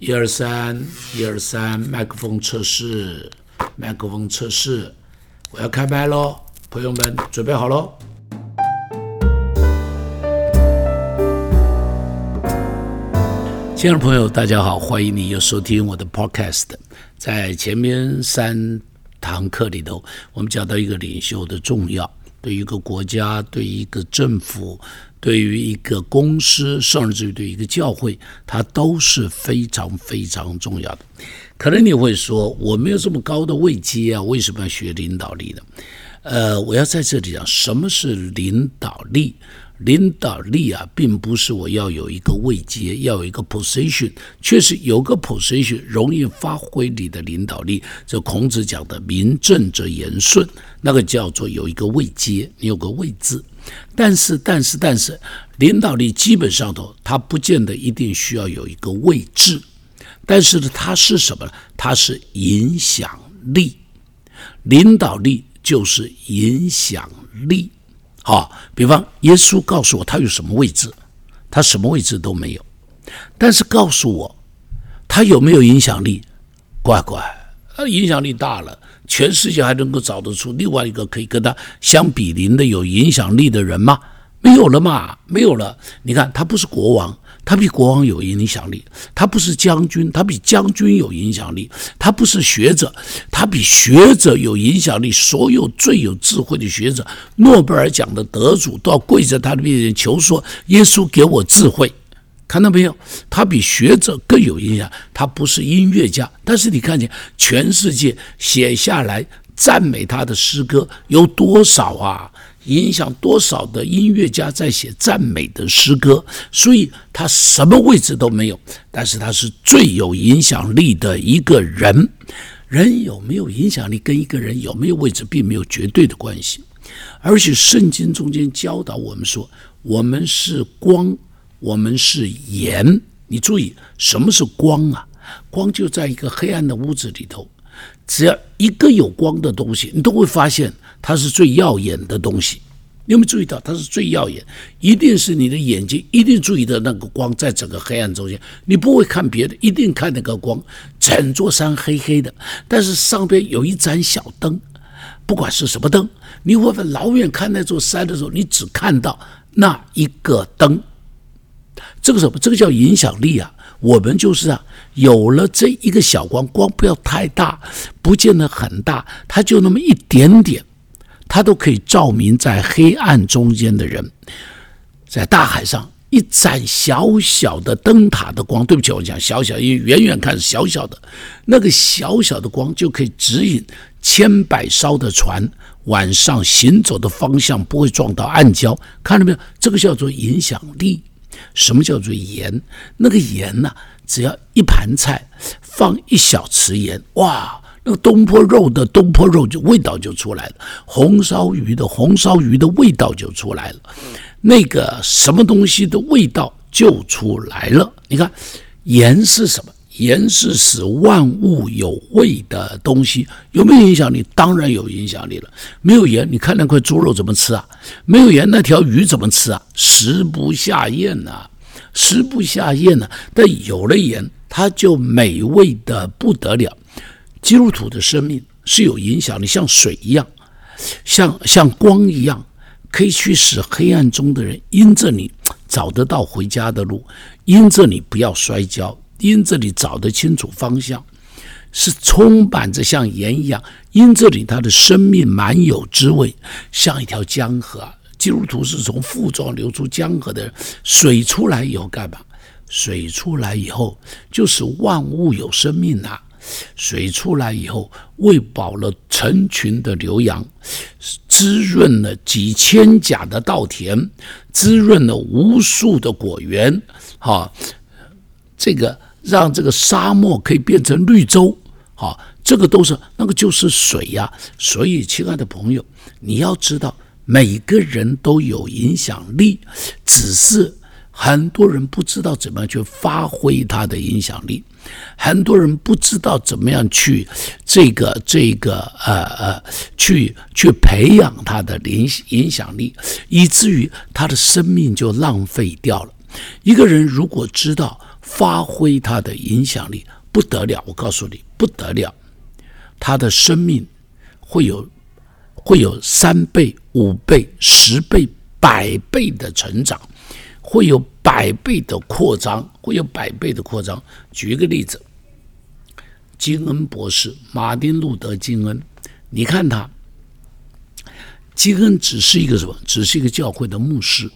一二三，一二三，麦克风测试，麦克风测试，我要开麦喽，朋友们准备好喽。亲爱的朋友，大家好，欢迎你又收听我的 Podcast。在前面三堂课里头，我们讲到一个领袖的重要，对一个国家，对一个政府。对于一个公司，甚至于对一个教会，它都是非常非常重要的。可能你会说，我没有这么高的位阶啊，为什么要学领导力呢？呃，我要在这里讲，什么是领导力？领导力啊，并不是我要有一个位阶，要有一个 position，确实有个 position 容易发挥你的领导力。这孔子讲的“名正则言顺”，那个叫做有一个位阶，你有个位置。但是，但是，但是，领导力基本上头，它不见得一定需要有一个位置。但是呢，它是什么呢？它是影响力。领导力就是影响力。好，比方耶稣告诉我他有什么位置，他什么位置都没有。但是告诉我他有没有影响力？乖乖，他影响力大了。全世界还能够找得出另外一个可以跟他相比邻的有影响力的人吗？没有了嘛，没有了。你看，他不是国王，他比国王有影响力；他不是将军，他比将军有影响力；他不是学者，他比学者有影响力。所有最有智慧的学者，诺贝尔奖的得主都要跪在他的面前求说：“耶稣给我智慧。”看到没有？他比学者更有影响。他不是音乐家，但是你看见全世界写下来赞美他的诗歌有多少啊？影响多少的音乐家在写赞美的诗歌？所以他什么位置都没有，但是他是最有影响力的一个人。人有没有影响力，跟一个人有没有位置并没有绝对的关系。而且圣经中间教导我们说，我们是光。我们是盐，你注意什么是光啊？光就在一个黑暗的屋子里头，只要一个有光的东西，你都会发现它是最耀眼的东西。你有没有注意到它是最耀眼？一定是你的眼睛一定注意到那个光在整个黑暗中间，你不会看别的，一定看那个光。整座山黑黑的，但是上边有一盏小灯，不管是什么灯，你会老远看那座山的时候，你只看到那一个灯。这个什么？这个叫影响力啊！我们就是啊，有了这一个小光，光不要太大，不见得很大，它就那么一点点，它都可以照明在黑暗中间的人。在大海上，一盏小小的灯塔的光，对不起，我讲小小，因为远远看是小小的，那个小小的光就可以指引千百艘的船晚上行走的方向，不会撞到暗礁。看到没有？这个叫做影响力。什么叫做盐？那个盐呢？只要一盘菜放一小匙盐，哇，那个东坡肉的东坡肉就味道就出来了，红烧鱼的红烧鱼的味道就出来了，那个什么东西的味道就出来了。你看，盐是什么？盐是使万物有味的东西，有没有影响力？当然有影响力了。没有盐，你看那块猪肉怎么吃啊？没有盐，那条鱼怎么吃啊？食不下咽呐，食不下咽呐。但有了盐，它就美味的不得了。基督徒的生命是有影响力，像水一样，像像光一样，可以去使黑暗中的人因着你找得到回家的路，因着你不要摔跤。因这里找得清楚方向，是充满着像盐一样。因这里他的生命满有滋味，像一条江河。基督徒是从腹中流出江河的水出来以后干嘛？水出来以后就是万物有生命呐。水出来以后喂饱了成群的牛羊，滋润了几千甲的稻田，滋润了无数的果园。哈，这个。让这个沙漠可以变成绿洲，好，这个都是那个就是水呀。所以，亲爱的朋友，你要知道，每个人都有影响力，只是很多人不知道怎么样去发挥他的影响力，很多人不知道怎么样去这个这个呃呃去去培养他的影影响力，以至于他的生命就浪费掉了。一个人如果知道。发挥他的影响力，不得了！我告诉你，不得了，他的生命会有会有三倍、五倍、十倍、百倍的成长，会有百倍的扩张，会有百倍的扩张。举一个例子，金恩博士，马丁·路德·金恩，你看他，金恩只是一个什么？只是一个教会的牧师，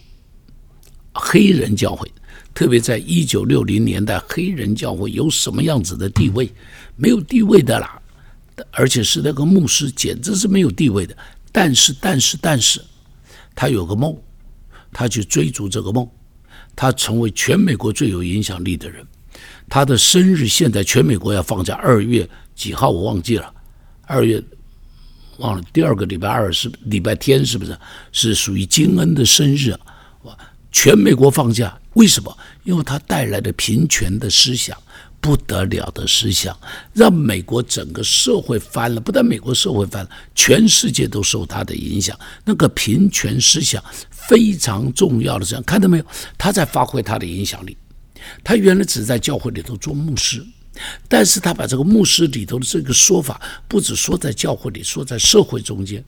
黑人教会。特别在一九六零年代，黑人教会有什么样子的地位？没有地位的啦，而且是那个牧师，简直是没有地位的。但是，但是，但是，他有个梦，他去追逐这个梦，他成为全美国最有影响力的人。他的生日现在全美国要放假，二月几号我忘记了，二月忘了，第二个礼拜二是礼拜天，是不是？是属于金恩的生日，哇！全美国放假。为什么？因为他带来的平权的思想，不得了的思想，让美国整个社会翻了。不但美国社会翻了，全世界都受他的影响。那个平权思想非常重要的，这样看到没有？他在发挥他的影响力。他原来只在教会里头做牧师。但是他把这个牧师里头的这个说法，不止说在教会里，说在社会中间，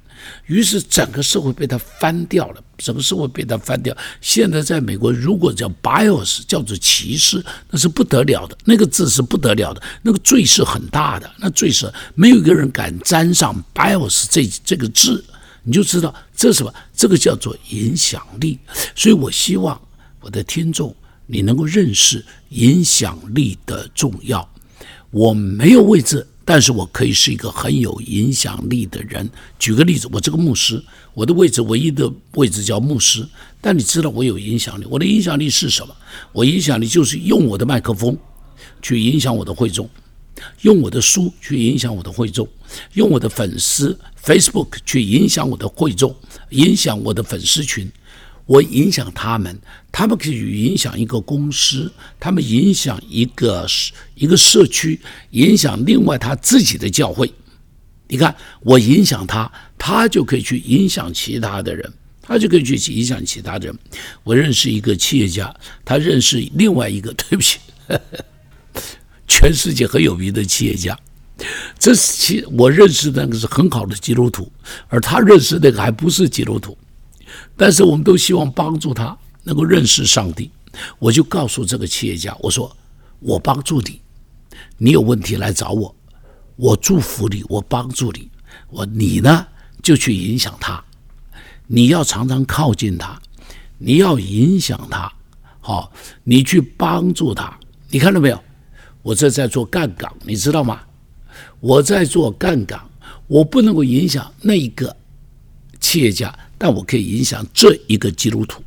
于是整个社会被他翻掉了，整个社会被他翻掉。现在在美国，如果叫 bias，叫做歧视，那是不得了的，那个字是不得了的，那个罪是很大的，那罪是没有一个人敢沾上 bias 这这个字，你就知道这是什么，这个叫做影响力。所以我希望我的听众，你能够认识影响力的重要。我没有位置，但是我可以是一个很有影响力的人。举个例子，我这个牧师，我的位置唯一的位置叫牧师，但你知道我有影响力。我的影响力是什么？我影响力就是用我的麦克风去影响我的会众，用我的书去影响我的会众，用我的粉丝 Facebook 去影响我的会众，影响我的粉丝群。我影响他们，他们可以影响一个公司，他们影响一个一个社区，影响另外他自己的教会。你看，我影响他，他就可以去影响其他的人，他就可以去影响其他的人。我认识一个企业家，他认识另外一个，对不起，全世界很有名的企业家。这是其我认识那个是很好的基督徒，而他认识那个还不是基督徒。但是我们都希望帮助他能够认识上帝，我就告诉这个企业家，我说我帮助你，你有问题来找我，我祝福你，我帮助你，我你呢就去影响他，你要常常靠近他，你要影响他，好，你去帮助他，你看到没有？我这在做杠杆，你知道吗？我在做杠杆，我不能够影响那一个企业家。但我可以影响这一个基督徒，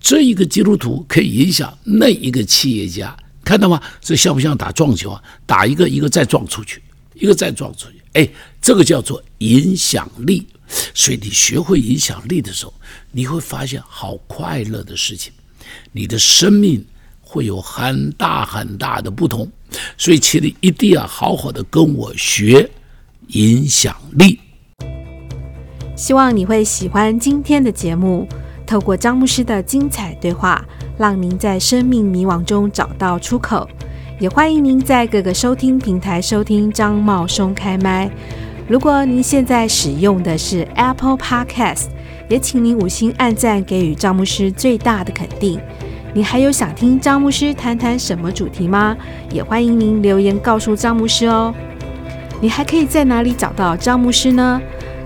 这一个基督徒可以影响那一个企业家，看到吗？这像不像打撞球啊？打一个一个再撞出去，一个再撞出去，哎，这个叫做影响力。所以你学会影响力的时候，你会发现好快乐的事情，你的生命会有很大很大的不同。所以，请你一定要好好的跟我学影响力。希望你会喜欢今天的节目。透过张牧师的精彩对话，让您在生命迷惘中找到出口。也欢迎您在各个收听平台收听张茂松开麦。如果您现在使用的是 Apple Podcast，也请您五星按赞，给予张牧师最大的肯定。你还有想听张牧师谈谈什么主题吗？也欢迎您留言告诉张牧师哦。你还可以在哪里找到张牧师呢？